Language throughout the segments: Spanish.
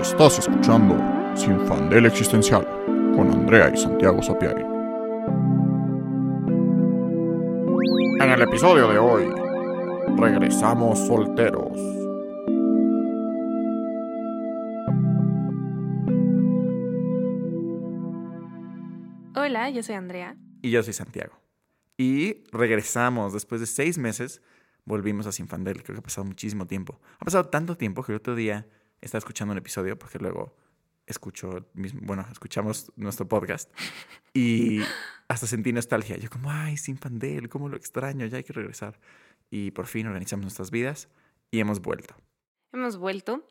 Estás escuchando Sin Fandel Existencial con Andrea y Santiago Sapiari. En el episodio de hoy, regresamos solteros. Hola, yo soy Andrea. Y yo soy Santiago. Y regresamos después de seis meses. Volvimos a Sinfandel. Creo que ha pasado muchísimo tiempo. Ha pasado tanto tiempo que el otro día estaba escuchando un episodio porque luego escucho, mismo, bueno, escuchamos nuestro podcast y hasta sentí nostalgia. Yo como, ay, Sinfandel, cómo lo extraño, ya hay que regresar. Y por fin organizamos nuestras vidas y hemos vuelto. Hemos vuelto.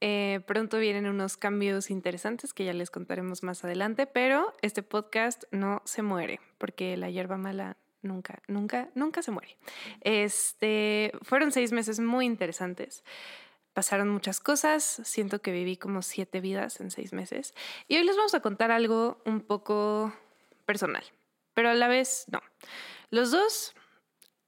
Eh, pronto vienen unos cambios interesantes que ya les contaremos más adelante, pero este podcast no se muere porque la hierba mala nunca, nunca, nunca se muere. Este, fueron seis meses muy interesantes. Pasaron muchas cosas, siento que viví como siete vidas en seis meses y hoy les vamos a contar algo un poco personal, pero a la vez no. Los dos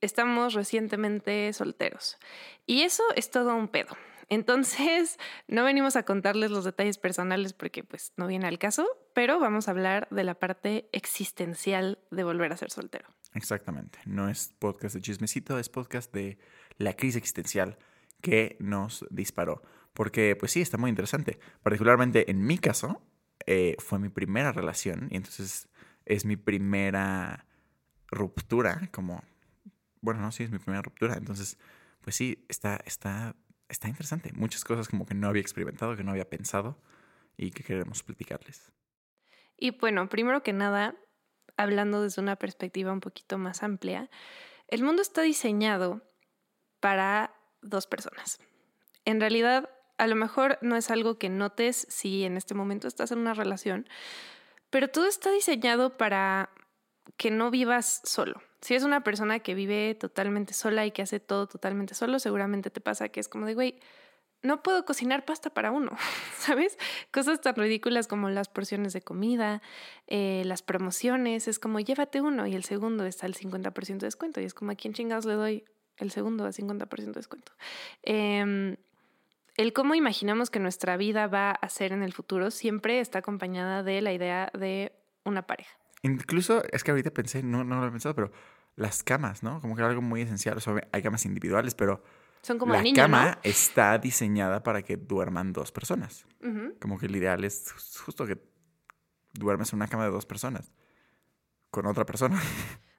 estamos recientemente solteros y eso es todo un pedo. Entonces, no venimos a contarles los detalles personales porque pues no viene al caso, pero vamos a hablar de la parte existencial de volver a ser soltero. Exactamente. No es podcast de chismecito, es podcast de la crisis existencial que nos disparó. Porque, pues sí, está muy interesante. Particularmente en mi caso, eh, fue mi primera relación y entonces es mi primera ruptura, como, bueno, no, sí, es mi primera ruptura. Entonces, pues sí, está, está está interesante. Muchas cosas como que no había experimentado, que no había pensado y que queremos platicarles. Y bueno, primero que nada, hablando desde una perspectiva un poquito más amplia, el mundo está diseñado para dos personas. En realidad, a lo mejor no es algo que notes si en este momento estás en una relación, pero todo está diseñado para que no vivas solo. Si es una persona que vive totalmente sola y que hace todo totalmente solo, seguramente te pasa que es como de, güey, no puedo cocinar pasta para uno, ¿sabes? Cosas tan ridículas como las porciones de comida, eh, las promociones, es como llévate uno y el segundo está al 50% de descuento y es como a quién chingados le doy el segundo a 50% de descuento. Em, el cómo imaginamos que nuestra vida va a ser en el futuro siempre está acompañada de la idea de una pareja. Incluso, es que ahorita pensé, no, no lo he pensado, pero las camas, ¿no? Como que era algo muy esencial. O sea, hay camas individuales, pero Son como la niño, cama ¿no? está diseñada para que duerman dos personas. Como que el ideal es justo que duermes en una cama de dos personas. Con otra persona.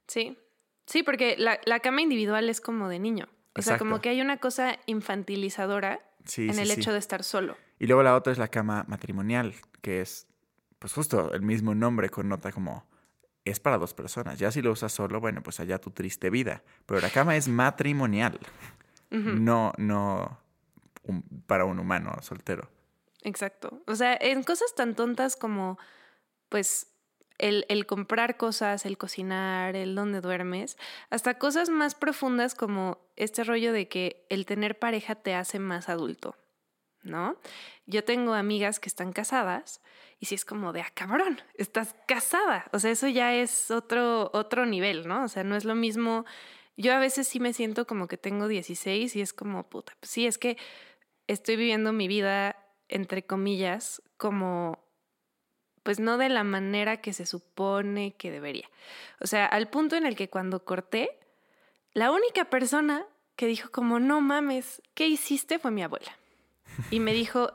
Sí. Sí, porque la, la cama individual es como de niño. O sea, como que hay una cosa infantilizadora Sí, en sí, el sí. hecho de estar solo. Y luego la otra es la cama matrimonial, que es, pues justo el mismo nombre connota como es para dos personas. Ya si lo usas solo, bueno, pues allá tu triste vida. Pero la cama es matrimonial, no, no un- para un humano soltero. Exacto. O sea, en cosas tan tontas como, pues, el, el comprar cosas, el cocinar, el dónde duermes, hasta cosas más profundas como este rollo de que el tener pareja te hace más adulto, ¿no? Yo tengo amigas que están casadas y si es como de, ah, cabrón, estás casada. O sea, eso ya es otro, otro nivel, ¿no? O sea, no es lo mismo. Yo a veces sí me siento como que tengo 16 y es como, puta, pues sí, es que estoy viviendo mi vida, entre comillas, como, pues no de la manera que se supone que debería. O sea, al punto en el que cuando corté, la única persona que dijo como, no mames, ¿qué hiciste? fue mi abuela. Y me dijo,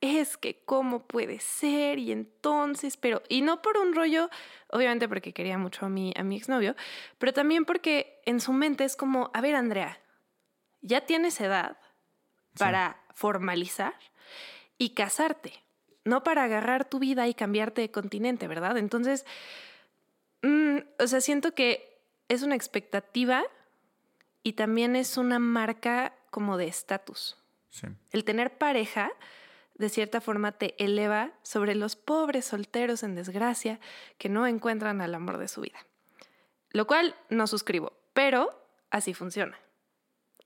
es que cómo puede ser y entonces, pero, y no por un rollo, obviamente porque quería mucho a mi, a mi exnovio, pero también porque en su mente es como, a ver, Andrea, ya tienes edad para formalizar y casarte, no para agarrar tu vida y cambiarte de continente, ¿verdad? Entonces, mm, o sea, siento que es una expectativa y también es una marca como de estatus. Sí. El tener pareja, de cierta forma, te eleva sobre los pobres solteros en desgracia que no encuentran al amor de su vida. Lo cual no suscribo, pero así funciona.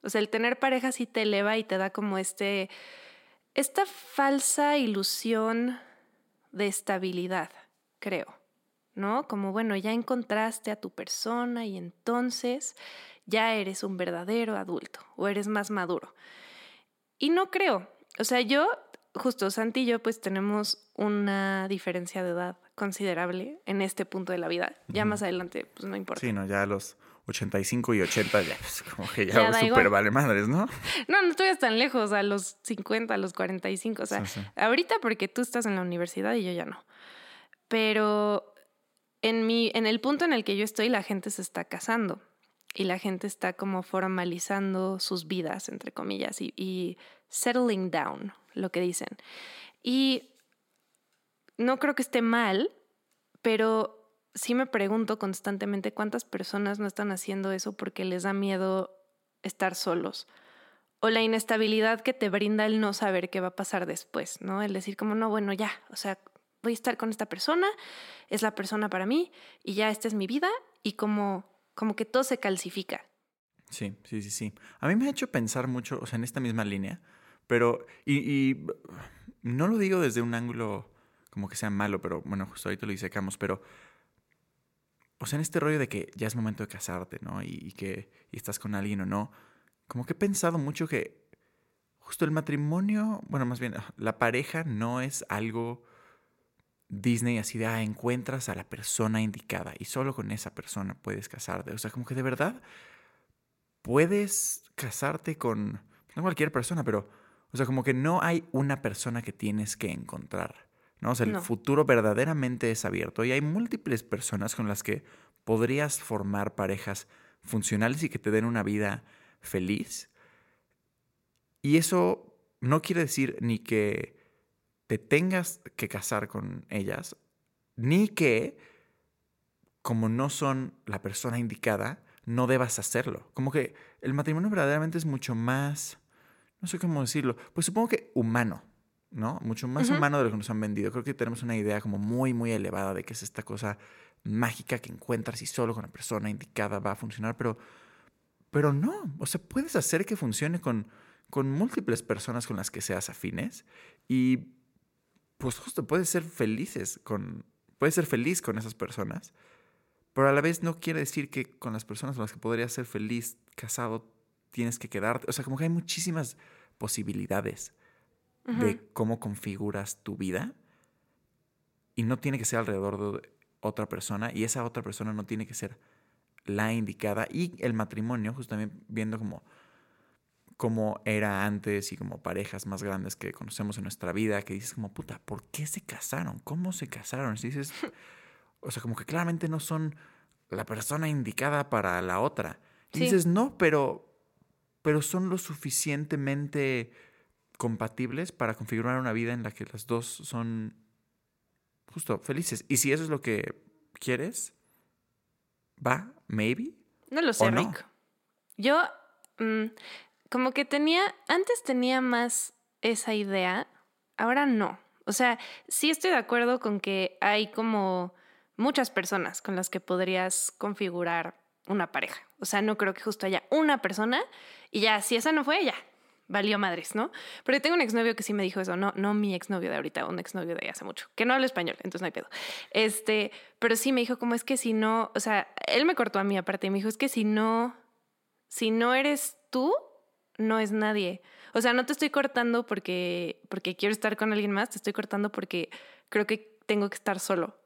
O sea, el tener pareja sí te eleva y te da como este, esta falsa ilusión de estabilidad, creo. ¿No? Como, bueno, ya encontraste a tu persona y entonces ya eres un verdadero adulto o eres más maduro. Y no creo. O sea, yo justo Santi y yo pues tenemos una diferencia de edad considerable en este punto de la vida. Ya más adelante pues no importa. Sí, no, ya los 85 y 80 ya, pues, como que ya, Ya igual. vale madres, ¿no? No, no estoy tan lejos, a los 50, a los 45. O sea, Sí, sí. ahorita porque tú estás en la universidad y yo ya no. Pero en, mi, en el punto en el que yo estoy, la gente se está casando y la gente está como formalizando sus vidas, entre comillas, y, y settling down, lo que dicen. Y no creo que esté mal, pero sí me pregunto constantemente cuántas personas no están haciendo eso porque les da miedo estar solos. O la inestabilidad que te brinda el no saber qué va a pasar después, ¿no? El decir como, no, bueno, ya, o sea, voy a estar con esta persona, es la persona para mí y ya esta es mi vida y como, como que todo se calcifica. Sí, sí, sí, sí. A mí me ha hecho pensar mucho, o sea, en esta misma línea, pero, y, no lo digo desde un ángulo como que sea malo, pero bueno, justo ahorita lo disecamos, pero, o sea, en este rollo de que ya es momento de casarte, ¿no? Y, que estás con alguien o no, como que he pensado mucho que justo el matrimonio, bueno, más bien, la pareja no es algo Disney así de, ah, encuentras a la persona indicada y solo con esa persona puedes casarte. O sea, como que de verdad puedes casarte con, no cualquier persona, pero, o sea, como que no hay una persona que tienes que encontrar, ¿no? O sea, el No. futuro verdaderamente es abierto y hay múltiples personas con las que podrías formar parejas funcionales y que te den una vida feliz. Y eso no quiere decir ni que te tengas que casar con ellas, ni que, como no son la persona indicada, no debas hacerlo. Como que el matrimonio verdaderamente es mucho más, no sé cómo decirlo, pues supongo que humano, ¿no? Mucho más Ujú. humano de lo que nos han vendido. Creo que tenemos una idea como muy, muy elevada de que es esta cosa mágica que encuentras y solo con la persona indicada va a funcionar, pero, pero no. O sea, puedes hacer que funcione con, con múltiples personas con las que seas afines y pues justo puedes ser felices con, puedes ser feliz con esas personas, pero a la vez no quiere decir que con las personas con las que podrías ser feliz casado tienes que quedarte. O sea, como que hay muchísimas posibilidades de cómo configuras tu vida y no tiene que ser alrededor de otra persona y esa otra persona no tiene que ser la indicada y el matrimonio, justo también viendo como cómo era antes y como parejas más grandes que conocemos en nuestra vida, que dices como, puta, ¿por qué se casaron? ¿Cómo se casaron? Y dices, o sea, como que claramente no son la persona indicada para la otra. Y Sí. dices, no, pero, pero son lo suficientemente compatibles para configurar una vida en la que las dos son justo felices. Y si eso es lo que quieres, va, maybe. No lo sé. Rick. Yo, mm, como que tenía, antes tenía más esa idea, ahora no. O sea, sí estoy de acuerdo con que hay como muchas personas con las que podrías configurar una pareja. O sea, no creo que justo haya una persona y ya, si esa no fue, ya, valió madres, ¿no? Pero tengo un exnovio que sí me dijo eso, no, no mi exnovio de ahorita, un exnovio de hace mucho, que no habla español, entonces no hay pedo. Este, pero sí me dijo como es que si no, o sea, él me cortó a mí aparte y me dijo, es que si no, si no eres tú, no es nadie. O sea, no te estoy cortando porque, porque quiero estar con alguien más, te estoy cortando porque creo que tengo que estar solo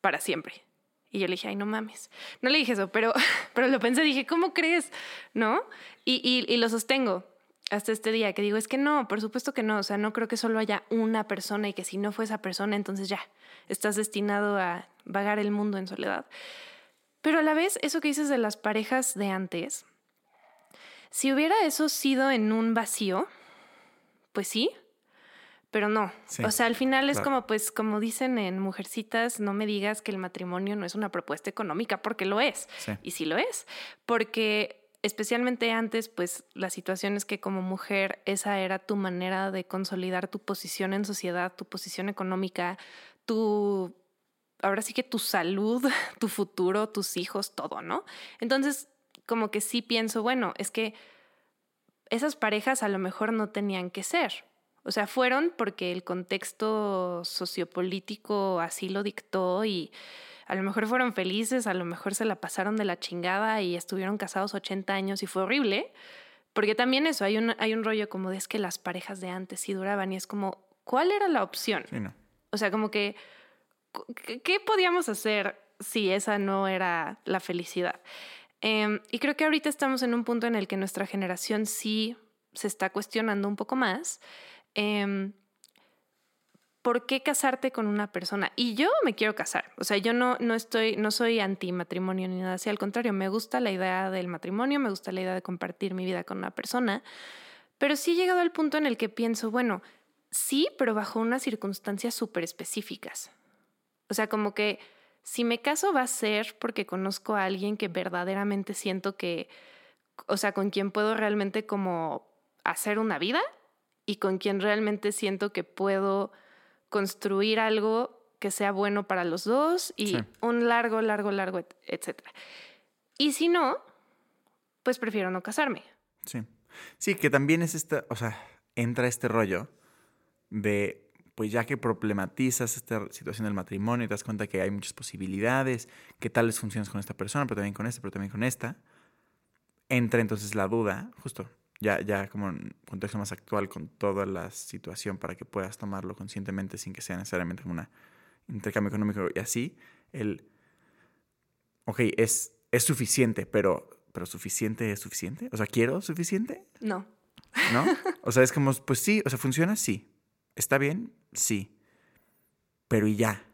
para siempre. Y yo le dije, ay, no mames. No le dije eso, pero, pero lo pensé, dije, ¿cómo crees? ¿No? Y, y, y lo sostengo hasta este día, que digo, es que no, por supuesto que no, o sea, no creo que solo haya una persona y que si no fue esa persona, entonces ya, estás destinado a vagar el mundo en soledad. Pero a la vez, eso que dices de las parejas de antes, si hubiera eso sido en un vacío, pues sí, pero no. Sí, o sea, al final es claro. como, pues, como dicen en Mujercitas, no me digas que el matrimonio no es una propuesta económica, porque lo es. Sí. Y sí lo es, porque especialmente antes, pues la situación es que como mujer esa era tu manera de consolidar tu posición en sociedad, tu posición económica, tu, ahora sí que tu salud, tu futuro, tus hijos, todo, ¿no? Entonces, como que sí pienso, bueno, es que esas parejas a lo mejor no tenían que ser. O sea, fueron porque el contexto sociopolítico así lo dictó y a lo mejor fueron felices, a lo mejor se la pasaron de la chingada y estuvieron casados 80 años y fue horrible. Porque también eso, hay un, hay un rollo como de es que las parejas de antes sí duraban y es como ¿cuál era la opción? Sí, no. O sea, como que, ¿qué- ¿qué podíamos hacer si esa no era la felicidad? Em, y creo que ahorita estamos en un punto en el que nuestra generación sí se está cuestionando un poco más. em, ¿Por qué casarte con una persona? Y yo me quiero casar. O sea, yo no, no estoy, no soy anti matrimonio ni nada así. Al contrario, me gusta la idea del matrimonio, me gusta la idea de compartir mi vida con una persona. Pero sí he llegado al punto en el que pienso, bueno, sí, pero bajo unas circunstancias súper específicas. O sea, como que si me caso va a ser porque conozco a alguien que verdaderamente siento que, o sea, con quien puedo realmente como hacer una vida y con quien realmente siento que puedo construir algo que sea bueno para los dos y Sí. un largo, largo, largo, et- etcétera. Y si no, pues prefiero no casarme. Sí. Sí, que también es esta, o sea, entra este rollo de, pues ya que problematizas esta situación del matrimonio y te das cuenta que hay muchas posibilidades, que tal vez funcionas con esta persona, pero también con esta, pero también con esta, entra entonces la duda, justo, ya, ya como en contexto más actual con toda la situación para que puedas tomarlo conscientemente sin que sea necesariamente como un intercambio económico y así, el, ok, es, es suficiente, pero, pero suficiente es suficiente, o sea, quiero suficiente, No. ¿no? O sea, es como, pues sí, o sea, funciona, sí. ¿Está bien? Sí. Pero y ya.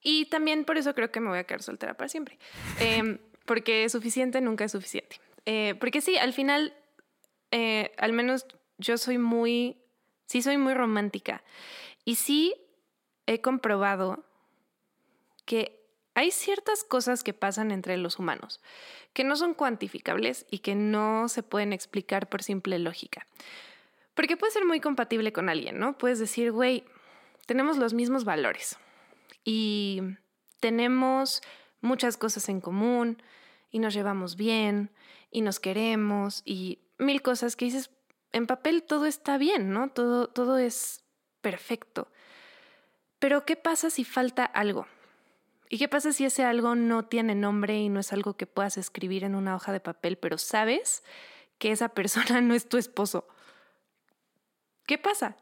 Y también por eso creo que me voy a quedar soltera para siempre. Em, porque suficiente nunca es suficiente. Eh, porque sí, al final, eh, al menos yo soy muy, sí soy muy romántica. Y sí he comprobado que hay ciertas cosas que pasan entre los humanos que no son cuantificables y que no se pueden explicar por simple lógica. Porque puede ser muy compatible con alguien, ¿no? Puedes decir, güey, tenemos los mismos valores y tenemos muchas cosas en común y nos llevamos bien y nos queremos y mil cosas que dices, en papel todo está bien, ¿no? Todo, todo es perfecto. Pero ¿qué pasa si falta algo? ¿Y qué pasa si ese algo no tiene nombre y no es algo que puedas escribir en una hoja de papel, pero sabes que esa persona no es tu esposo? ¿Qué pasa?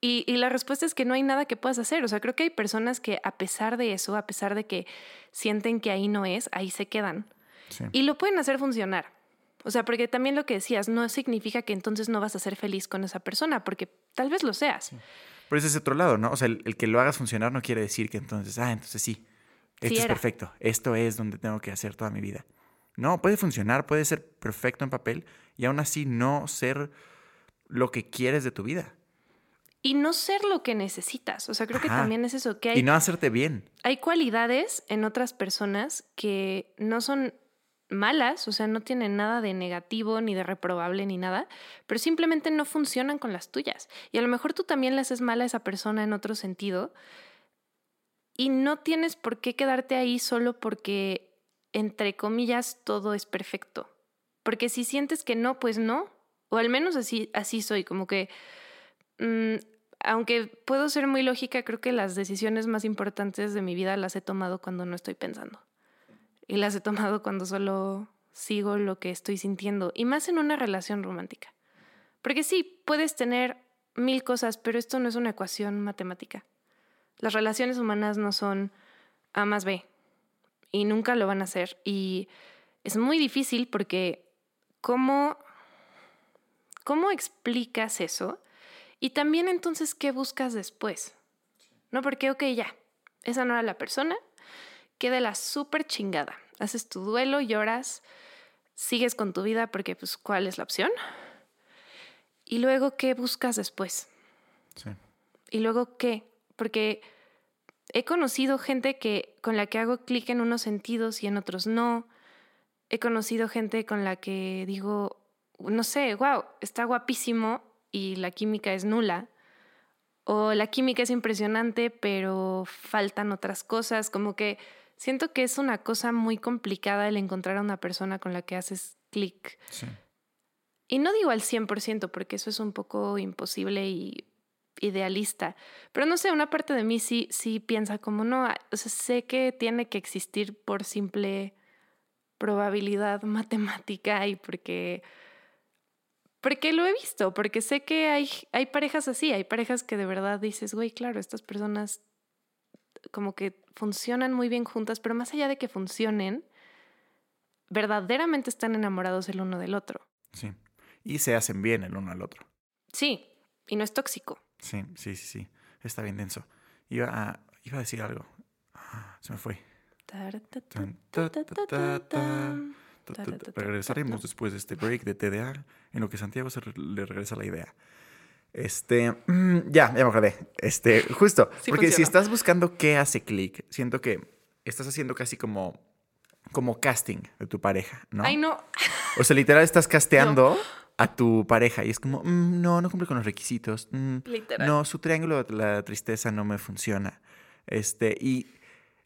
Y, y, la respuesta es que no hay nada que puedas hacer. O sea, creo que hay personas que a pesar de eso, a pesar de que sienten que ahí no es, ahí se quedan. Sí. Y lo pueden hacer funcionar. O sea, porque también lo que decías, no significa que entonces no vas a ser feliz con esa persona, porque tal vez lo seas. Sí. Pero ese es otro lado, ¿no? O sea, el, el, que lo hagas funcionar no quiere decir que entonces, ah, entonces sí, esto Sí es perfecto, esto es donde tengo que hacer toda mi vida. No, puede funcionar, puede ser perfecto en papel y aún así no ser lo que quieres de tu vida. Y no ser lo que necesitas. O sea, creo que también es eso, que hay, Y no hacerte bien. hay cualidades en otras personas que no son malas, o sea, no tienen nada de negativo ni de reprobable ni nada, pero simplemente no funcionan con las tuyas. Y a lo mejor tú también le haces mal a esa persona en otro sentido y no tienes por qué quedarte ahí solo porque, entre comillas, todo es perfecto. Porque si sientes que no, pues no. O al menos así, así soy, como que... mm, aunque puedo ser muy lógica, creo que las decisiones más importantes de mi vida las he tomado cuando no estoy pensando. Y las he tomado cuando solo sigo lo que estoy sintiendo. Y más en una relación romántica. Porque sí, puedes tener mil cosas, pero esto no es una ecuación matemática. Las relaciones humanas no son A más B. Y nunca lo van a ser. Y es muy difícil porque ¿cómo, cómo explicas eso? Y también entonces, ¿qué buscas después? No, porque, ok, ya, esa no era la persona, queda la súper chingada. Haces tu duelo, lloras, sigues con tu vida porque, pues, ¿cuál es la opción? Y luego, ¿qué buscas después? Sí. ¿Y luego qué? Porque he conocido gente que, con la que hago clic en unos sentidos y en otros no. He conocido gente con la que digo, no sé, wow, está guapísimo y la química es nula. O la química es impresionante, pero faltan otras cosas. Como que siento que es una cosa muy complicada el encontrar a una persona con la que haces clic. Sí. Y no digo al 100% porque eso es un poco imposible y idealista, pero no sé, una parte de mí sí, sí piensa como no, o sea, sé que tiene que existir por simple probabilidad matemática y porque Porque lo he visto, porque sé que hay, hay parejas así, hay parejas que de verdad dices, güey, claro, estas personas como que funcionan muy bien juntas, pero más allá de que funcionen, verdaderamente están enamorados el uno del otro. Sí. Y se hacen bien el uno al otro. Sí, y no es tóxico. Sí, sí, sí, sí. Está bien denso. Iba a, iba a decir algo. Se me fue. Regresaremos después de este break de TDA, en lo que Santiago se le regresa la idea. Este, mm, ya, ya me acordé. Este, justo, porque si estás buscando qué hace clic, siento que estás haciendo casi como, como casting de tu pareja, ¿no? Ay, no. O sea, literal estás casteando a tu pareja y es como, mm, no, no cumple con los requisitos. Mm, literal. No, su triángulo de la tristeza no me funciona. Este, y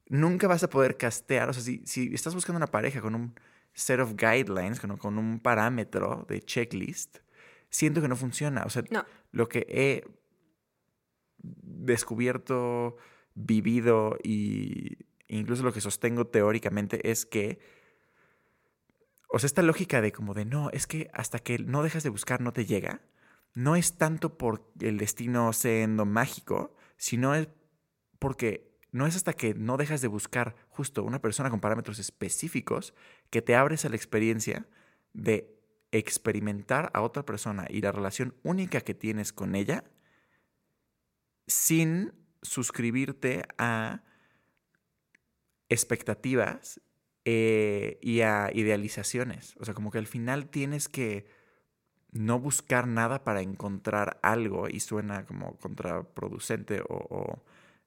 nunca vas a poder castear, o sea, si, si estás buscando una pareja con un set of guidelines, con, un parámetro de checklist, siento que no funciona. O sea, lo que he descubierto, vivido y incluso lo que sostengo teóricamente es que, o sea, esta lógica de como de no, es que hasta que no dejas de buscar no te llega, no es tanto por el destino siendo mágico, sino es porque no es hasta que no dejas de buscar justo una persona con parámetros específicos que te abres a la experiencia de experimentar a otra persona y la relación única que tienes con ella sin suscribirte a expectativas eh, y a idealizaciones. O sea, como que al final tienes que no buscar nada para encontrar algo y suena como contraproducente o,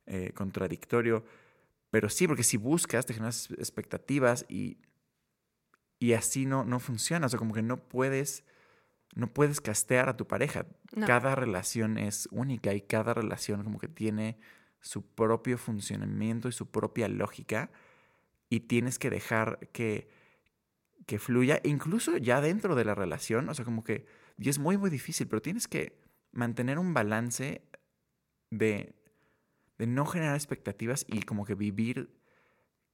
eh, contradictorio. Pero sí, porque si buscas, te generas expectativas y y así no, no funciona. O sea, como que no puedes, no puedes castear a tu pareja. Cada relación es única y cada relación como que tiene su propio funcionamiento y su propia lógica. Y tienes que dejar que, que fluya, incluso ya dentro de la relación. O sea, como que, y es muy, muy difícil, pero tienes que mantener un balance de, de no generar expectativas y como que vivir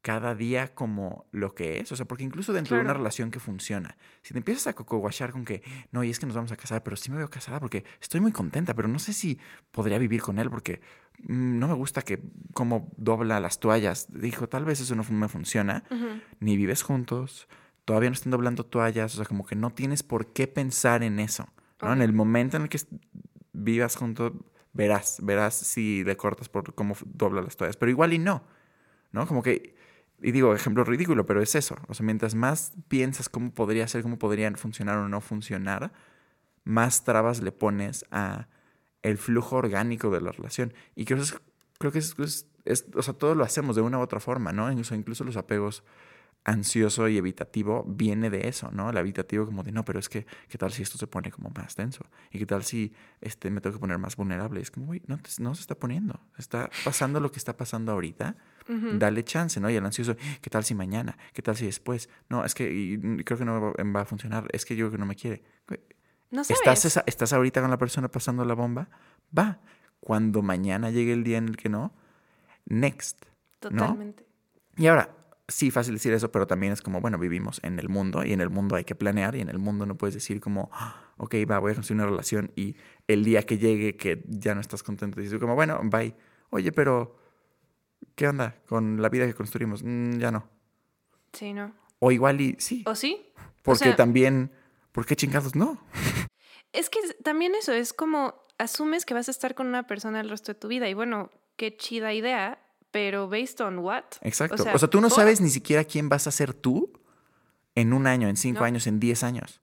cada día como lo que es. O sea, porque incluso dentro de una relación que funciona, si te empiezas a cocoguachar con que, no, y es que nos vamos a casar, pero sí me veo casada porque estoy muy contenta, pero no sé si podría vivir con él porque mm, no me gusta que como dobla las toallas. Dijo, tal vez eso no me funciona. Ni vives juntos, todavía no están doblando toallas, o sea, como que no tienes por qué pensar en eso. ¿no? En el momento en el que vivas juntos, verás, verás si le cortas por cómo dobla las toallas, pero igual y no. ¿No? Como que y digo, ejemplo ridículo, pero es eso. O sea, mientras más piensas cómo podría ser, cómo podrían funcionar o no funcionar, más trabas le pones a el flujo orgánico de la relación. Y creo, creo que es, es, o sea, todo lo hacemos de una u otra forma, ¿no? Incluso, incluso los apegos ansioso y evitativo viene de eso, ¿no? El evitativo como de, no, pero es que, ¿qué tal si esto se pone como más tenso? ¿Y qué tal si este, me tengo que poner más vulnerable? Es como, uy, no, no se está poniendo. Está pasando lo que está pasando ahorita. Dale chance, ¿no? Y el ansioso, ¿qué tal si mañana? ¿Qué tal si después? No, es que creo que no va a funcionar. Es que yo creo que no me quiere. No sabes. ¿Estás, ¿Estás ahorita con la persona pasando la bomba? Va. Cuando mañana llegue el día en el que no, next. Totalmente. Y ahora, sí, fácil decir eso, pero también es como, bueno, vivimos en el mundo y en el mundo hay que planear y en el mundo no puedes decir como, ah, ok, va, voy a construir una relación y el día que llegue que ya no estás contento, dices como, bueno, bye. Oye, pero, ¿qué onda con la vida que construimos? Mm, ya no. Sí, no. O igual y sí. ¿O sí? Porque también, ¿por qué chingados no? Es que también eso es como, asumes que vas a estar con una persona el resto de tu vida y bueno, qué chida idea pero based on what? Exacto. O sea, tú no sabes ni siquiera quién vas a ser tú en un año, en cinco años, en diez años.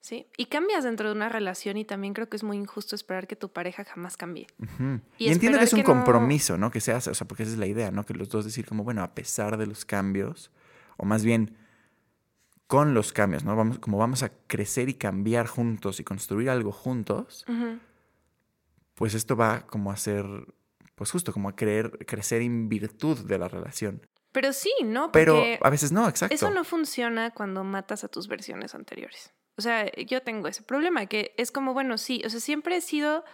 Sí, y cambias dentro de una relación y también creo que es muy injusto esperar que tu pareja jamás cambie. Y, entiendo que es un compromiso, ¿no? Que se hace, o sea, porque esa es la idea, ¿no? Que los dos decir como, bueno, a pesar de los cambios, o más bien con los cambios, ¿no? Vamos, como vamos a crecer y cambiar juntos y construir algo juntos, pues esto va como a ser pues justo como a creer, crecer en virtud de la relación. Pero sí, ¿no? Pero a veces no, exacto. Eso no funciona cuando matas a tus versiones anteriores. O sea, yo tengo ese problema, que es como, bueno, sí, o sea, siempre he sido,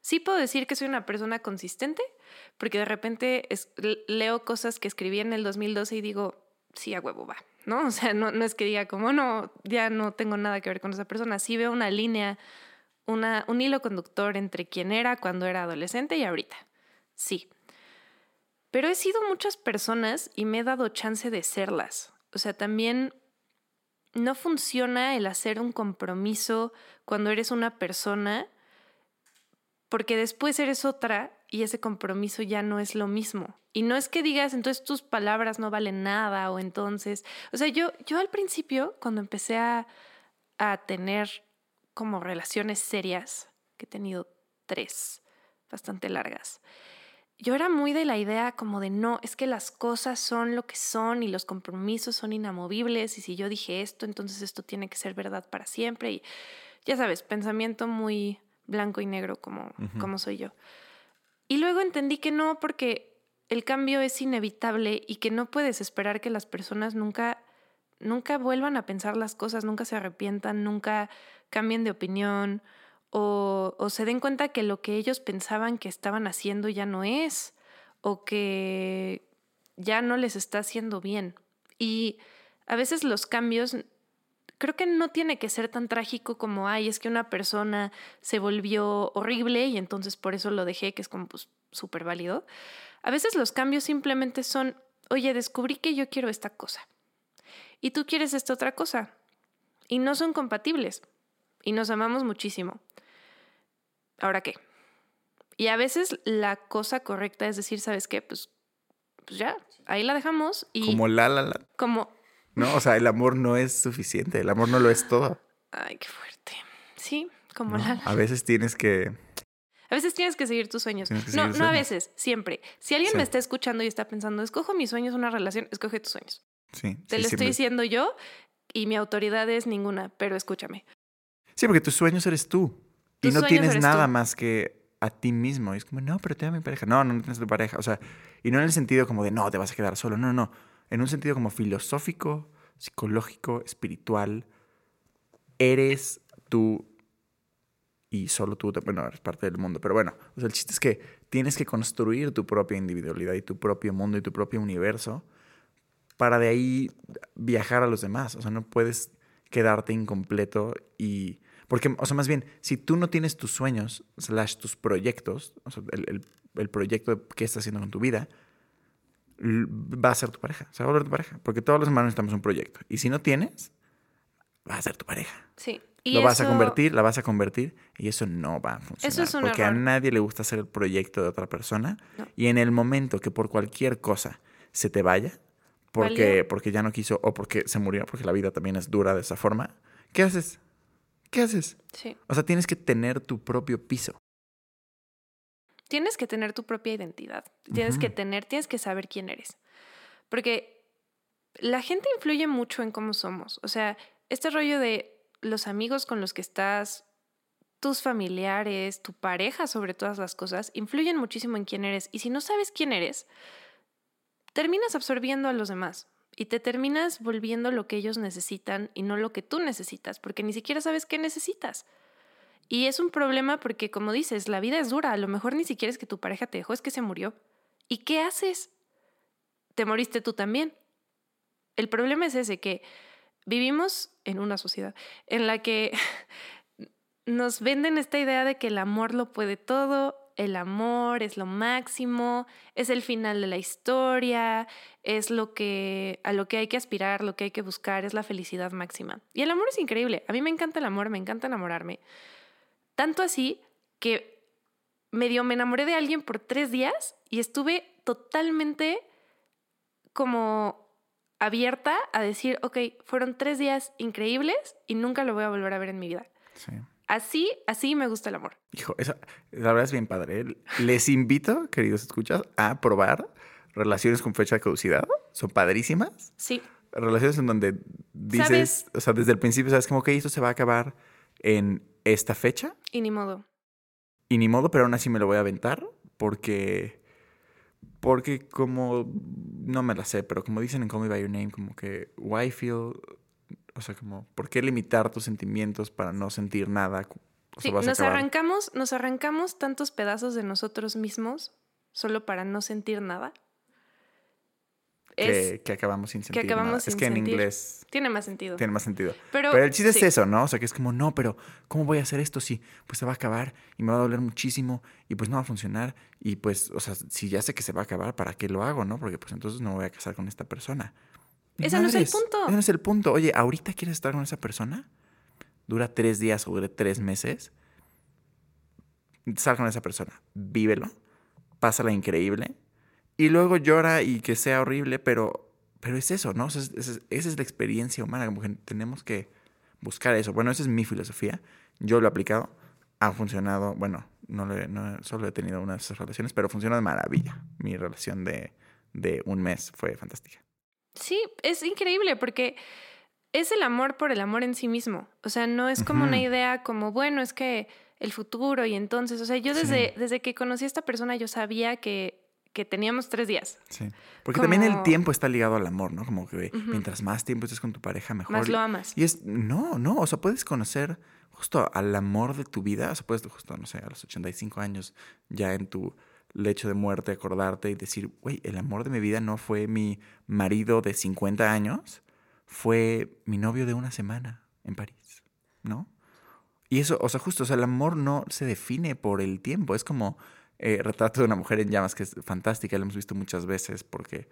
sí puedo decir que soy una persona consistente, porque de repente leo cosas que escribí en el 2012 y digo, sí, a huevo va, ¿no? O sea, no, no es que diga como, no, ya no tengo nada que ver con esa persona. Sí veo una línea, una, un hilo conductor entre quién era cuando era adolescente y ahorita. Sí. Pero he sido muchas personas y me he dado chance de serlas. O sea, también no funciona el hacer un compromiso cuando eres una persona, porque después eres otra y ese compromiso ya no es lo mismo. Y no es que digas, entonces tus palabras no valen nada o entonces, o sea, yo, yo al principio, cuando empecé a, a tener como relaciones serias, que he tenido tres, bastante largas, yo era muy de la idea como de no, es que las cosas son lo que son y los compromisos son inamovibles y si yo dije esto, entonces esto tiene que ser verdad para siempre y ya sabes, pensamiento muy blanco y negro como, como soy yo. Y luego entendí que no, porque el cambio es inevitable y que no puedes esperar que las personas nunca, nunca vuelvan a pensar las cosas, nunca se arrepientan, nunca cambien de opinión o, se den cuenta que lo que ellos pensaban que estaban haciendo ya no es, o que ya no les está haciendo bien. Y a veces los cambios creo que no tiene que ser tan trágico como, ay, es que una persona se volvió horrible y entonces por eso lo dejé, que es como pues súper válido. A veces los cambios simplemente son, oye, descubrí que yo quiero esta cosa y tú quieres esta otra cosa y no son compatibles y nos amamos muchísimo. ¿Ahora qué? Y a veces la cosa correcta es decir, ¿sabes qué? Pues, pues ya, ahí la dejamos y... Como la, la, la. Como... No, o sea, el amor no es suficiente, el amor no lo es todo. Ay, qué fuerte. Sí, como la, A veces tienes que... A veces tienes que seguir tus sueños. no, no a veces, siempre. Si alguien me está escuchando y está pensando, escojo mis sueños, una relación, escoge tus sueños. Sí. Te lo estoy diciendo yo y mi autoridad es ninguna, pero escúchame. Sí, porque tus sueños eres tú y no tienes nada más que a ti mismo. Y es como, no, pero te a mi pareja. No, no, tienes tu pareja. O sea, y no en el sentido como de, no, te vas a quedar solo. No, no. En un sentido como filosófico, psicológico, espiritual. Eres tú y solo tú, bueno, eres parte del mundo. Pero bueno, o sea, el chiste es que tienes que construir tu propia individualidad y tu propio mundo y tu propio universo para de ahí viajar a los demás. O sea, no puedes quedarte incompleto y porque, o sea, más bien, si tú no tienes tus sueños, slash tus proyectos, o sea, el, el, el proyecto que estás haciendo con tu vida, va a ser tu pareja, se va a volver tu pareja. Porque todos los hermanos necesitamos un proyecto. Y si no tienes, va a ser tu pareja. Sí. Y Lo vas a convertir, la vas a convertir y eso no va a funcionar. Eso es un porque a nadie le gusta hacer el proyecto de otra persona. Y en el momento que por cualquier cosa se te vaya, porque, porque ya no quiso o porque se murió, porque la vida también es dura de esa forma, ¿qué haces? ¿Qué haces? Sí. O sea, tienes que tener tu propio piso. Tienes que tener tu propia identidad. Tienes que tener, tienes que saber quién eres. Porque la gente influye mucho en cómo somos. O sea, este rollo de los amigos con los que estás, tus familiares, tu pareja sobre todas las cosas, influyen muchísimo en quién eres. Y si no sabes quién eres, terminas absorbiendo a los demás y te terminas volviendo lo que ellos necesitan y no lo que tú necesitas, porque ni siquiera sabes qué necesitas. Y es un problema porque, como dices, la vida es dura, a lo mejor ni siquiera es que tu pareja te dejó, es que se murió. ¿Y qué haces? Te moriste tú también. El problema es ese, que vivimos en una sociedad en la que nos venden esta idea de que el amor lo puede todo, el amor es lo máximo, es el final de la historia, es lo que a lo que hay que aspirar, lo que hay que buscar, es la felicidad máxima. Y el amor es increíble. A mí me encanta el amor, me encanta enamorarme. Tanto así que medio me enamoré de alguien por tres días y estuve totalmente como abierta a decir, ok, fueron tres días increíbles y nunca lo voy a volver a ver en mi vida. Sí. Así, así me gusta el amor. Hijo, esa, la verdad es bien padre. ¿eh? Les invito, queridos escuchas, a probar relaciones con fecha de caducidad. Son padrísimas. Sí. Relaciones en donde dices, o sea, desde el principio sabes como que esto se va a acabar en esta fecha. Y ni modo. Y ni modo, pero aún así me lo voy a aventar porque porque como no me la sé, pero como dicen en Call Me by Your Name, como que why feel o sea, como, ¿por qué limitar tus sentimientos para no sentir nada? sí, nos arrancamos, nos arrancamos tantos pedazos de nosotros mismos solo para no sentir nada. que, que acabamos sin sentir. nada. acabamos es sin que en inglés Tiene más sentido. tiene más sentido. Pero, Pero el chiste sí. es eso, ¿no? O sea, que es como, no, pero ¿cómo voy a hacer esto si pues se va a acabar y me va a doler muchísimo y pues no va a funcionar? Y pues, o sea, si ya sé que se va a acabar, ¿para qué lo hago, no? Porque pues entonces no me voy a casar con esta persona. Ese no es el punto. Ese no es el punto. Oye, ¿ahorita quieres estar con esa persona? Dura tres días o dure tres meses. Sal con esa persona, vívelo, pásala increíble y luego llora y que sea horrible, pero, pero es eso, ¿no? O sea, es- es- esa es la experiencia humana, como que tenemos que buscar eso. Bueno, esa es mi filosofía, yo lo he aplicado, ha funcionado, bueno, no, lo he- no solo he tenido una de esas relaciones, pero funciona de maravilla. Mi relación de, de un mes fue fantástica. Sí, es increíble porque es el amor por el amor en sí mismo. O sea, no es como una idea como, bueno, es que el futuro y entonces, o sea, yo desde, desde que conocí a esta persona yo sabía que, que teníamos tres días. Sí. Porque también el tiempo está ligado al amor, ¿no? Como que mientras más tiempo estés con tu pareja, mejor. Más lo amas. Y es, no, no, o sea, puedes conocer justo al amor de tu vida, o sea, puedes justo, no sé, a los 85 años, ya en tu lecho de muerte, acordarte y decir, güey, el amor de mi vida no fue mi marido de 50 años, fue mi novio de una semana en París, ¿no? Y eso, o sea, justo, o sea, el amor no se define por el tiempo, es como eh, Retrato de una mujer en llamas, que es fantástica, la hemos visto muchas veces porque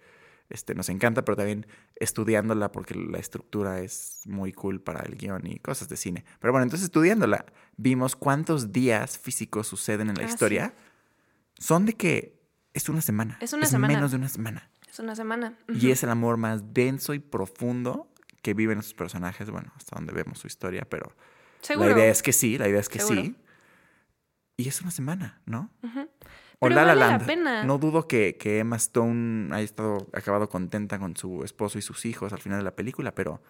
este, nos encanta, pero también estudiándola porque la estructura es muy cool para el guion y cosas de cine. Pero bueno, entonces estudiándola, vimos cuántos días físicos suceden en la Ah, sí. Son de que es una semana. Es una semana. menos de una semana. Es una semana. Y es el amor más denso y profundo que viven esos personajes, bueno, hasta donde vemos su historia, pero Seguro. la idea es que sí, la idea es que Seguro. sí. Y es una semana, ¿no? Ujú. O Pero La vale la Land. pena. No dudo que, que Emma Stone haya estado acabado contenta con su esposo y sus hijos al final de la película, pero,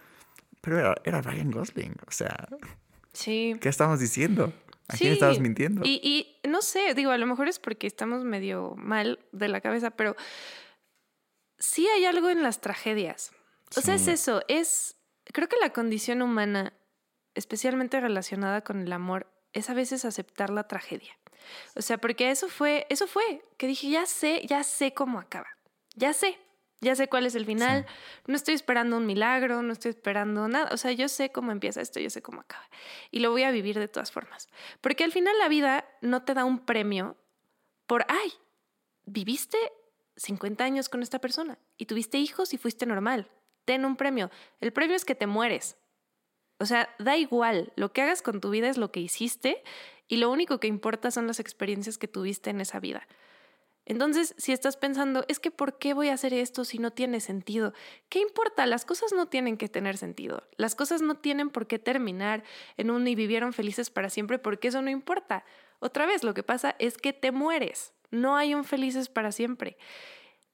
pero era, era Ryan Gosling. O sea, Sí. ¿qué estábamos diciendo? ¿A quién Sí, estabas mintiendo? Y, y no sé, digo, a lo mejor es porque estamos medio mal de la cabeza, pero sí hay algo en las tragedias. O sea, es eso, es, creo que la condición humana, especialmente relacionada con el amor, es a veces aceptar la tragedia. O sea, porque eso fue, eso fue, que dije, ya sé, ya sé cómo acaba, ya sé. Ya sé cuál es el final, no estoy esperando un milagro, no estoy esperando nada. O sea, yo sé cómo empieza esto, yo sé cómo acaba. Y lo voy a vivir de todas formas. Porque al final la vida no te da un premio por, ay, viviste 50 años con esta persona y tuviste hijos y fuiste normal. Ten un premio. El premio es que te mueres. O sea, da igual. Lo que hagas con tu vida es lo que hiciste y lo único que importa son las experiencias que tuviste en esa vida. Entonces, si estás pensando, es que ¿por qué voy a hacer esto si no tiene sentido? ¿Qué importa? Las cosas no tienen que tener sentido. Las cosas no tienen por qué terminar en un y vivieron felices para siempre porque eso no importa. Otra vez, lo que pasa es que te mueres. No hay un felices para siempre.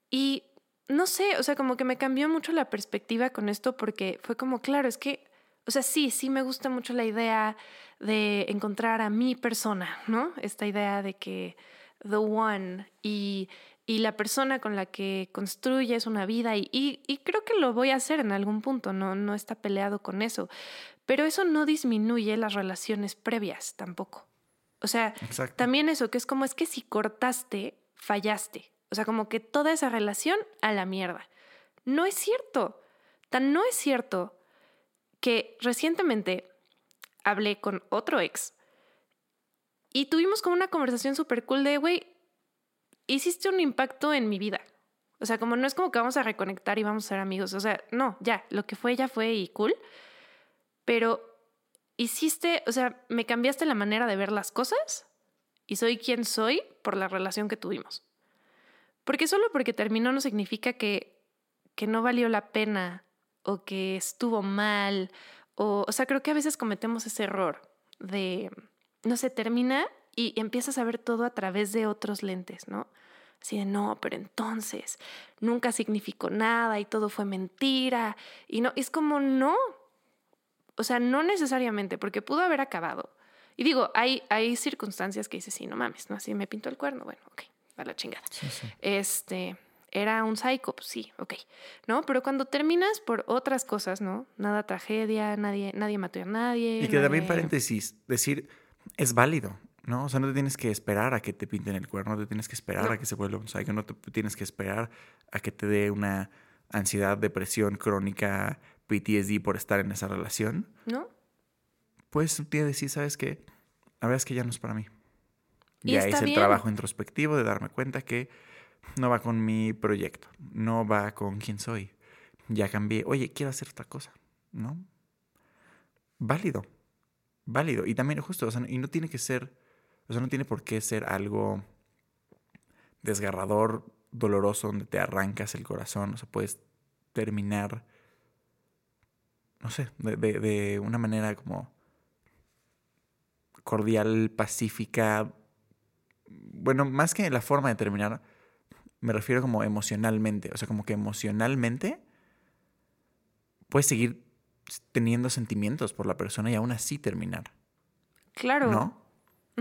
Y no sé, o sea, como que me cambió mucho la perspectiva con esto porque fue como, claro, es que, o sea, sí, sí me gusta mucho la idea de encontrar a mi persona, ¿no? Esta idea de que the one y, y la persona con la que construyes una vida y, y, y creo que lo voy a hacer en algún punto, no, no está peleado con eso, pero eso no disminuye las relaciones previas tampoco. O sea, Exacto. también eso, que es como es que si cortaste, fallaste. O sea, como que toda esa relación a la mierda. No es cierto. Tan no es cierto que recientemente hablé con otro ex y tuvimos como una conversación súper cool de, güey, hiciste un impacto en mi vida. O sea, como no es como que vamos a reconectar y vamos a ser amigos. O sea, no, ya, lo que fue ya fue y cool. Pero hiciste, o sea, me cambiaste la manera de ver las cosas y soy quien soy por la relación que tuvimos. Porque solo porque terminó no significa que, que no valió la pena o que estuvo mal. O, o sea, creo que a veces cometemos ese error de, no sé, termina y empiezas a ver todo a través de otros lentes, ¿no? Así de, no, pero entonces nunca significó nada y todo fue mentira. Y no, es como, no. O sea, no necesariamente, porque pudo haber acabado. Y digo, hay, hay circunstancias que dices, sí, no mames, ¿no? Así me pintó el cuerno, bueno, ok, a la chingada. Sí, sí. Este, era un psycho, pues sí, ok, ¿no? Pero cuando terminas por otras cosas, ¿no? Nada tragedia, nadie, nadie mató a nadie. Y que también nadie- paréntesis, decir, es válido, ¿no? O sea, no te tienes que esperar a que te pinten el cuerno, no te tienes que esperar No. a que se vuelva un psycho, no te tienes que esperar a que te dé una, ansiedad, depresión crónica, PTSD por estar en esa relación, ¿No? pues un día decir, ¿sabes qué? La verdad es que ya no es para mí. Y Ya es el trabajo introspectivo de darme cuenta que no va con mi proyecto, no va con quién soy. Ya cambié, oye, quiero hacer otra cosa, ¿no? Válido, válido. Y también justo, o sea, y no tiene que ser, o sea, no tiene por qué ser algo desgarrador, doloroso, donde te arrancas el corazón, o sea, puedes terminar, no sé, de, de- de una manera como cordial, pacífica. Bueno, más que la forma de terminar, me refiero como emocionalmente. O sea, como que emocionalmente puedes seguir teniendo sentimientos por la persona y aún así terminar, Claro. ¿no?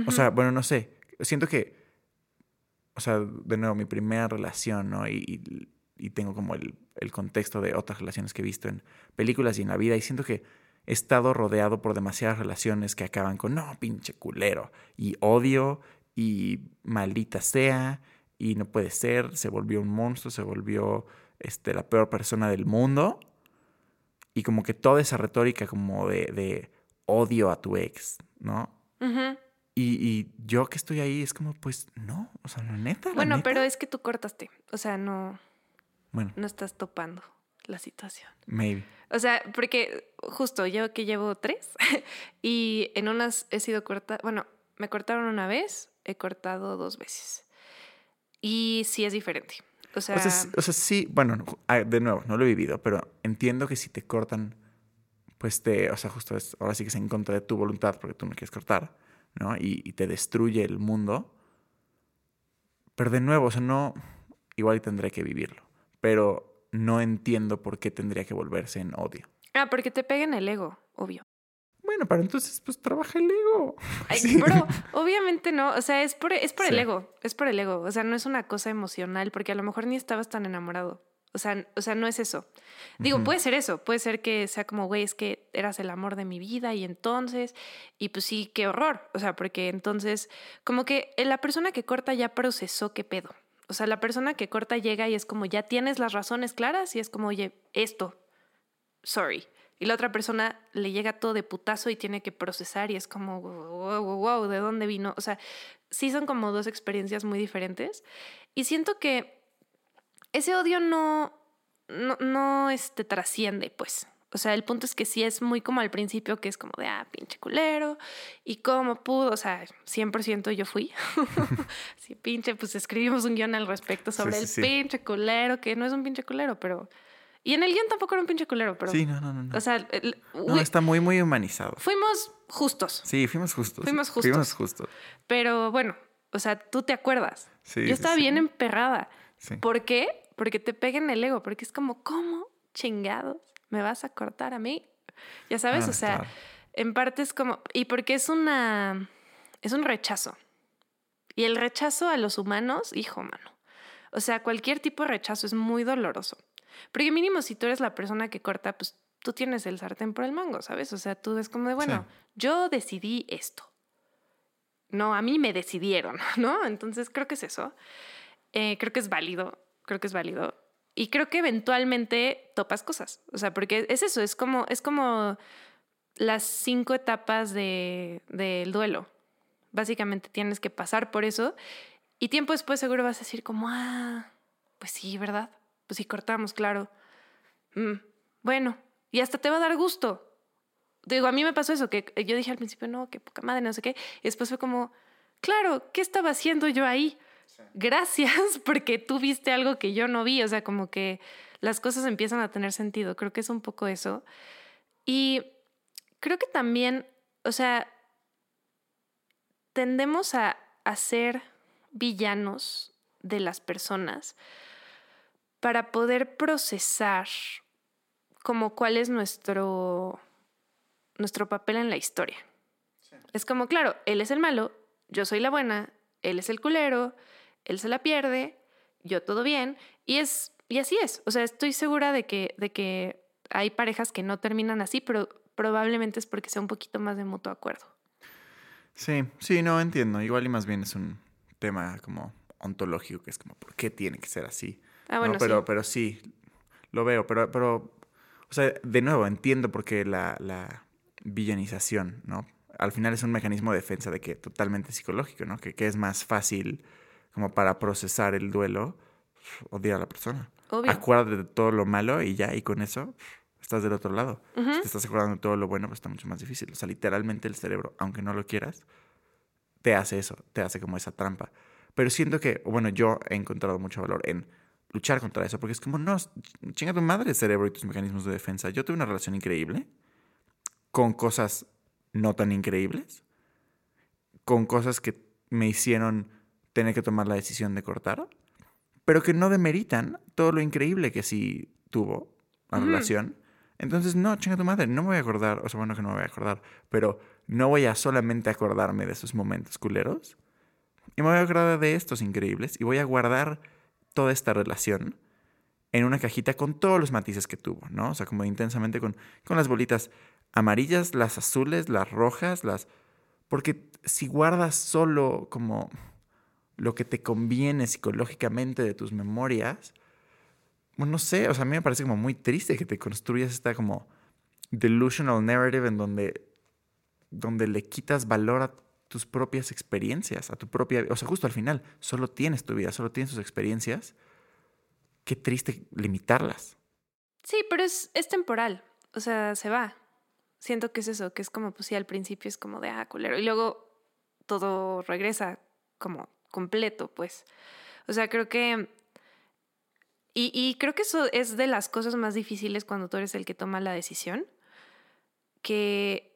O sea, bueno, no sé. Siento que, o sea, de nuevo, mi primera relación, ¿no? Y, y- y tengo como el, el contexto de otras relaciones que he visto en películas y en la vida. Y siento que he estado rodeado por demasiadas relaciones que acaban con, no, pinche culero. Y odio y maldita sea. Y no puede ser. Se volvió un monstruo, se volvió este, la peor persona del mundo. Y como que toda esa retórica como de, de odio a tu ex, ¿no? Y, y yo que estoy ahí es como, pues no, o sea, la neta. la Bueno, neta. pero es que tú cortaste. O sea, no, Bueno, no estás topando la situación. maybe. O sea, porque justo yo que llevo tres y en unas he sido cortada, bueno, me cortaron una vez, he cortado dos veces. Y sí es diferente. O sea, O sea, sí- o sea, sí, bueno, no, ah, de nuevo, no lo he vivido, pero entiendo que si te cortan, pues te, o sea, justo es, ahora sí que es en contra de tu voluntad porque tú no quieres cortar, ¿no? Y, y te destruye el mundo. Pero de nuevo, o sea, no, igual tendré que vivirlo, pero no entiendo por qué tendría que volverse en odio. ah, porque te pega en el ego, obvio. Bueno, pero entonces, pues trabaja el ego. Ay, Sí. Bro, obviamente no, o sea, es por, es por el ego, es por el ego, o sea, no es una cosa emocional, porque a lo mejor ni estabas tan enamorado, o sea, o sea no es eso. Digo, puede ser eso, puede ser que sea como, güey, es que eras el amor de mi vida y entonces, y pues sí, qué horror, o sea, porque entonces, como que la persona que corta ya procesó qué pedo. O sea, la persona que corta llega y es como, ya tienes las razones claras y es como, oye, esto, sorry. Y la otra persona le llega todo de putazo y tiene que procesar y es como, wow, wow, wow, ¿de dónde vino? O sea, sí son como dos experiencias muy diferentes. Y siento que ese odio no, no, no este, trasciende, pues. O sea, el punto es que sí es muy como al principio, que es como de, ah, pinche culero, y cómo pudo, o sea, 100% yo fui. sí, pinche, pues escribimos un guion al respecto sobre sí, el sí. pinche culero, que no es un pinche culero, pero... Y en el guion tampoco era un pinche culero, pero... Sí, no, no, no. no. O sea, el- no, está muy, muy humanizado. fuimos justos, Sí, fuimos justos. Fuimos justos. Fuimos justos. pero bueno, o sea, tú te acuerdas. Sí, Yo estaba sí. bien emperrada. Sí. ¿Por qué? Porque te pega en el ego, porque es como, ¿cómo chingados me vas a cortar a mí? Ya sabes, Ah, o sea, claro. en parte es como, y porque es una, es un rechazo. Y el rechazo a los humanos, hijo, mano. O sea, cualquier tipo de rechazo es muy doloroso. Porque mínimo si tú eres la persona que corta, pues tú tienes el sartén por el mango, ¿sabes? O sea, tú es como de, bueno, Sí. yo decidí esto. No, a mí me decidieron, ¿no? Entonces creo que es eso. Eh, creo que es válido, creo que es válido. Y creo que eventualmente topas cosas. O sea, porque es eso, es como, es como las cinco etapas de, del duelo. Básicamente tienes que pasar por eso y tiempo después seguro vas a decir como, ah, pues sí, ¿verdad? Pues sí, cortamos, claro. Mm, bueno, y hasta te va a dar gusto. Digo, a mí me pasó eso, que yo dije al principio, no, qué poca madre, no sé qué. Y después fue como, claro, ¿qué estaba haciendo yo ahí? Gracias, porque tú viste algo que yo no vi. O sea, como que las cosas empiezan a tener sentido. Creo que es un poco eso. Y creo que también, o sea, tendemos a, a ser villanos de las personas para poder procesar como cuál es nuestro, nuestro papel en la historia. Es como, claro, él es el malo, yo soy la buena, él es el culero, él se la pierde, yo todo bien, y es, y así es. O sea, estoy segura de que, de que hay parejas que no terminan así, pero probablemente es porque sea un poquito más de mutuo acuerdo. Sí, sí, no entiendo. Igual y más bien es un tema como ontológico, que es como, ¿por qué tiene que ser así? Ah, ¿no? pero, sí. pero sí, lo veo, pero, pero, o sea, de nuevo, entiendo por qué la, la villanización, ¿no? Al final es un mecanismo de defensa de que totalmente psicológico, ¿no? Que, que es más fácil como para procesar el duelo, odiar a la persona. Obvio. Acuérdate de todo lo malo y ya, y con eso estás del otro lado. Si te estás acordando de todo lo bueno, pues está mucho más difícil. O sea, literalmente el cerebro, aunque no lo quieras, te hace eso, te hace como esa trampa. Pero siento que, bueno, yo he encontrado mucho valor en luchar contra eso, porque es como, no, chinga tu madre cerebro y tus mecanismos de defensa. Yo tuve una relación increíble con cosas no tan increíbles, con cosas que me hicieron tener que tomar la decisión de cortar, pero que no demeritan todo lo increíble que sí tuvo la Ujú. relación. Entonces, no, chinga tu madre, no me voy a acordar, o sea, bueno que no me voy a acordar, pero no voy a solamente acordarme de esos momentos culeros, y me voy a acordar de estos increíbles, y voy a guardar toda esta relación en una cajita con todos los matices que tuvo, ¿no? O sea, como intensamente con, con las bolitas amarillas, las azules, las rojas, las... Porque si guardas solo como lo que te conviene psicológicamente de tus memorias, bueno, no sé, o sea, a mí me parece como muy triste que te construyas esta como delusional narrative en donde, donde le quitas valor a tus propias experiencias, a tu propia, o sea, justo al final, solo tienes tu vida, solo tienes tus experiencias. Qué triste limitarlas. Sí, pero es, es temporal. O sea, se va. Siento que es eso, que es como, pues sí, al principio es como de, ah, culero. Y luego todo regresa como completo, pues. O sea, creo que... Y, y creo que eso es de las cosas más difíciles cuando tú eres el que toma la decisión. Que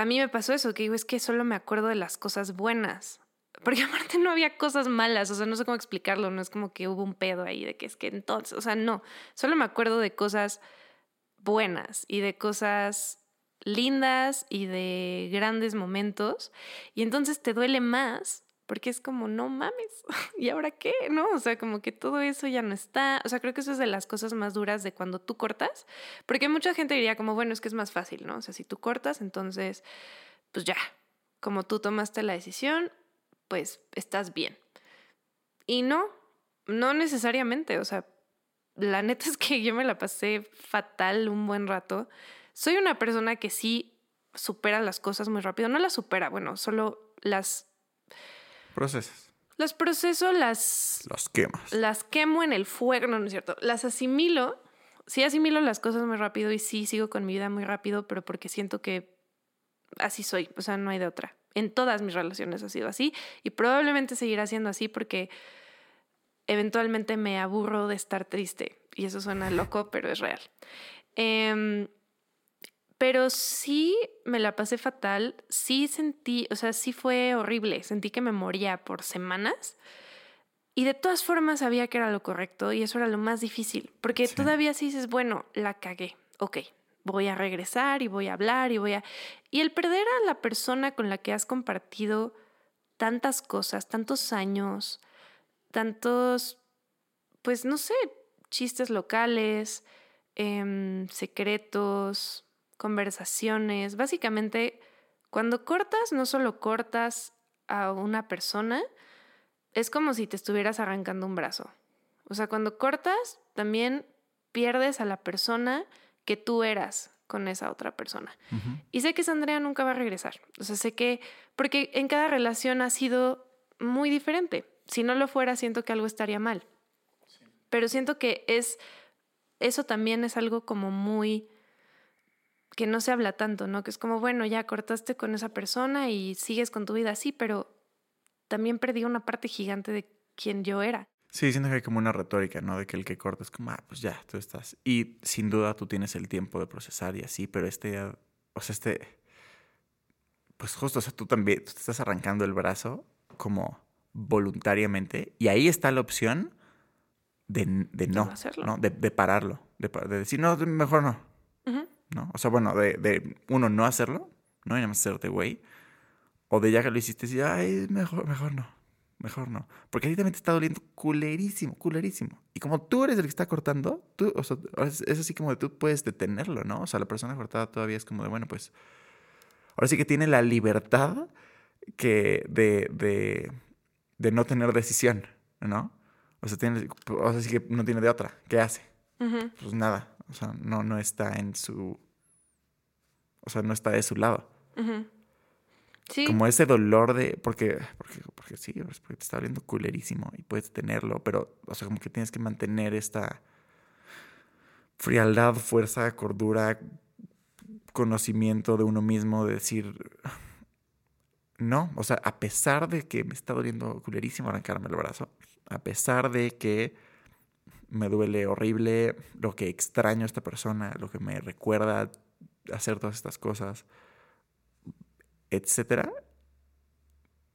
a mí me pasó eso, que digo, es que solo me acuerdo de las cosas buenas. Porque aparte no había cosas malas, o sea, no sé cómo explicarlo, no es como que hubo un pedo ahí de que es que entonces, o sea, no, solo me acuerdo de cosas buenas y de cosas lindas y de grandes momentos y entonces te duele más porque es como, no mames, ¿y ahora qué? ¿No? O sea, como que todo eso ya no está. O sea, creo que eso es de las cosas más duras de cuando tú cortas, porque mucha gente diría como, bueno, es que es más fácil, ¿no? O sea, si tú cortas, entonces, pues ya, como tú tomaste la decisión, pues estás bien. Y no, no necesariamente, o sea, la neta es que yo me la pasé fatal un buen rato. Soy una persona que sí supera las cosas muy rápido, no las supera, bueno, solo las Procesas. las proceso, las Las quemas. las quemo en el fuego, no, no es cierto, las asimilo, sí asimilo las cosas muy rápido y sí sigo con mi vida muy rápido, pero porque siento que así soy, o sea, no hay de otra. En todas mis relaciones ha sido así y probablemente seguirá siendo así porque eventualmente me aburro de estar triste y eso suena loco, pero es real. Em, pero sí me la pasé fatal, sí sentí, o sea, sí fue horrible, sentí que me moría por semanas. Y de todas formas sabía que era lo correcto y eso era lo más difícil, porque Sí. todavía sí dices, bueno, la cagué, ok, voy a regresar y voy a hablar y voy a... Y el perder a la persona con la que has compartido tantas cosas, tantos años, tantos, pues no sé, chistes locales, em, secretos, conversaciones, básicamente, cuando cortas, no solo cortas a una persona, es como si te estuvieras arrancando un brazo. O sea, cuando cortas, también pierdes a la persona que tú eras con esa otra persona. Y sé que esa Andrea nunca va a regresar. O sea, sé que, porque en cada relación ha sido muy diferente. Si no lo fuera, siento que algo estaría mal. Pero siento que es, eso también es algo como muy, que no se habla tanto, ¿no? Que es como, bueno, ya cortaste con esa persona y sigues con tu vida así, pero también perdí una parte gigante de quien yo era. Sí, siento que hay como una retórica, ¿no? De que el que corta es como, ah, pues ya, tú estás. Y sin duda tú tienes el tiempo de procesar y así, pero este, o sea, este, pues justo, o sea, tú también, tú te estás arrancando el brazo como voluntariamente y ahí está la opción de, de no, no hacerlo. ¿no? De, de pararlo, de, de decir, no, mejor no. ¿No? O sea, bueno, de, de uno, no hacerlo, no y nada más hacerte güey, o de ya que lo hiciste, decir, ay, mejor, mejor no, mejor no. Porque a ti también te está doliendo culerísimo, culerísimo. Y como tú eres el que está cortando, tú, o sea, es, así como de tú puedes detenerlo, ¿no? O sea, la persona cortada todavía es como de, bueno, pues, ahora sí que tiene la libertad que de, de, de no tener decisión, ¿no? O sea, tiene, o sea, sí que no tiene de otra. ¿Qué hace? Pues nada, o sea, no, no está en su, o sea, no está de su lado. Sí. Como ese dolor de, porque, porque, porque sí, porque te está doliendo culerísimo y puedes tenerlo, pero, o sea, como que tienes que mantener esta frialdad, fuerza, cordura, conocimiento de uno mismo, de decir, no, o sea, a pesar de que me está doliendo culerísimo arrancarme el brazo, a pesar de que me duele horrible, lo que extraño a esta persona, lo que me recuerda hacer todas estas cosas, etcétera,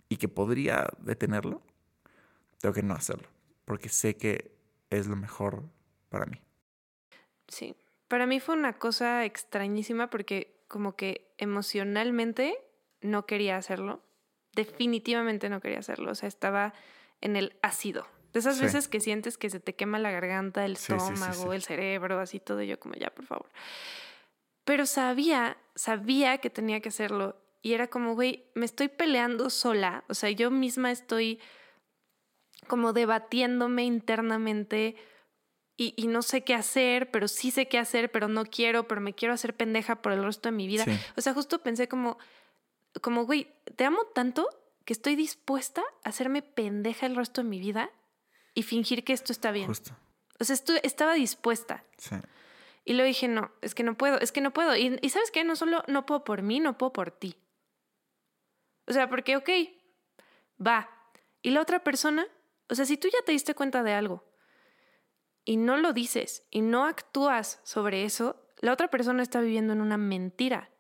y que podría detenerlo, tengo que no hacerlo, porque sé que es lo mejor para mí. Sí. Para mí fue una cosa extrañísima porque como que emocionalmente no quería hacerlo. Definitivamente no quería hacerlo. O sea, estaba en el ácido. De esas Sí. veces que sientes que se te quema la garganta, el sí, estómago, sí. el cerebro, así todo. y Yo como, ya, por favor. Pero sabía, sabía que tenía que hacerlo. Y era como, güey, me estoy peleando sola. O sea, yo misma estoy como debatiéndome internamente y, y no sé qué hacer, pero sí sé qué hacer, pero no quiero, pero me quiero hacer pendeja por el resto de mi vida. Sí. O sea, justo pensé como, como, güey, te amo tanto que estoy dispuesta a hacerme pendeja el resto de mi vida y fingir que esto está bien. Justo. O sea, estu- estaba dispuesta. Sí. Y luego dije, no, es que no puedo, es que no puedo. Y, y sabes qué, no solo no puedo por mí, no puedo por ti. O sea, porque, ok, va. Y la otra persona, o sea, si tú ya te diste cuenta de algo y no lo dices y no actúas sobre eso, la otra persona está viviendo en una mentira.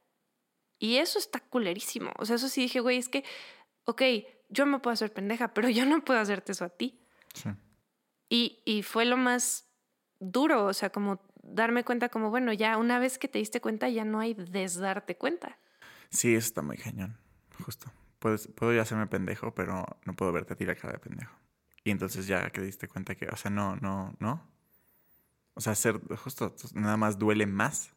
Y eso está culerísimo. O sea, eso sí dije, güey, es que, ok, yo me puedo hacer pendeja, pero yo no puedo hacerte eso a ti. Sí. Y, y fue lo más duro, o sea, como darme cuenta como, bueno, ya una vez que te diste cuenta, ya no hay desdarte cuenta. Sí, eso está muy cañón. Justo. Puedes, puedo ya hacerme pendejo, pero no puedo verte a ti la cara de pendejo. Y entonces ya que te diste cuenta que, o sea, no, no, no. O sea, ser justo nada más duele más.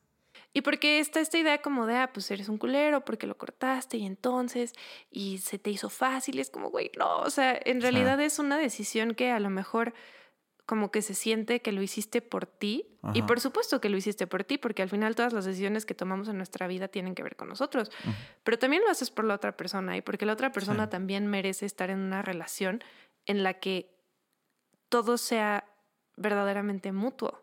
Y porque está esta idea como de, ah, pues eres un culero porque lo cortaste y entonces, y se te hizo fácil, y es como, güey, no, o sea, en realidad es una decisión que a lo mejor como que se siente que lo hiciste por ti. Y por supuesto que lo hiciste por ti, porque al final todas las decisiones que tomamos en nuestra vida tienen que ver con nosotros. Pero también lo haces por la otra persona y porque la otra persona Sí. también merece estar en una relación en la que todo sea verdaderamente mutuo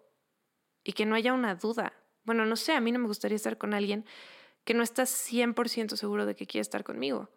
y que no haya una duda. Bueno, no sé, a mí no me gustaría estar con alguien que no está 100% seguro de que quiere estar conmigo.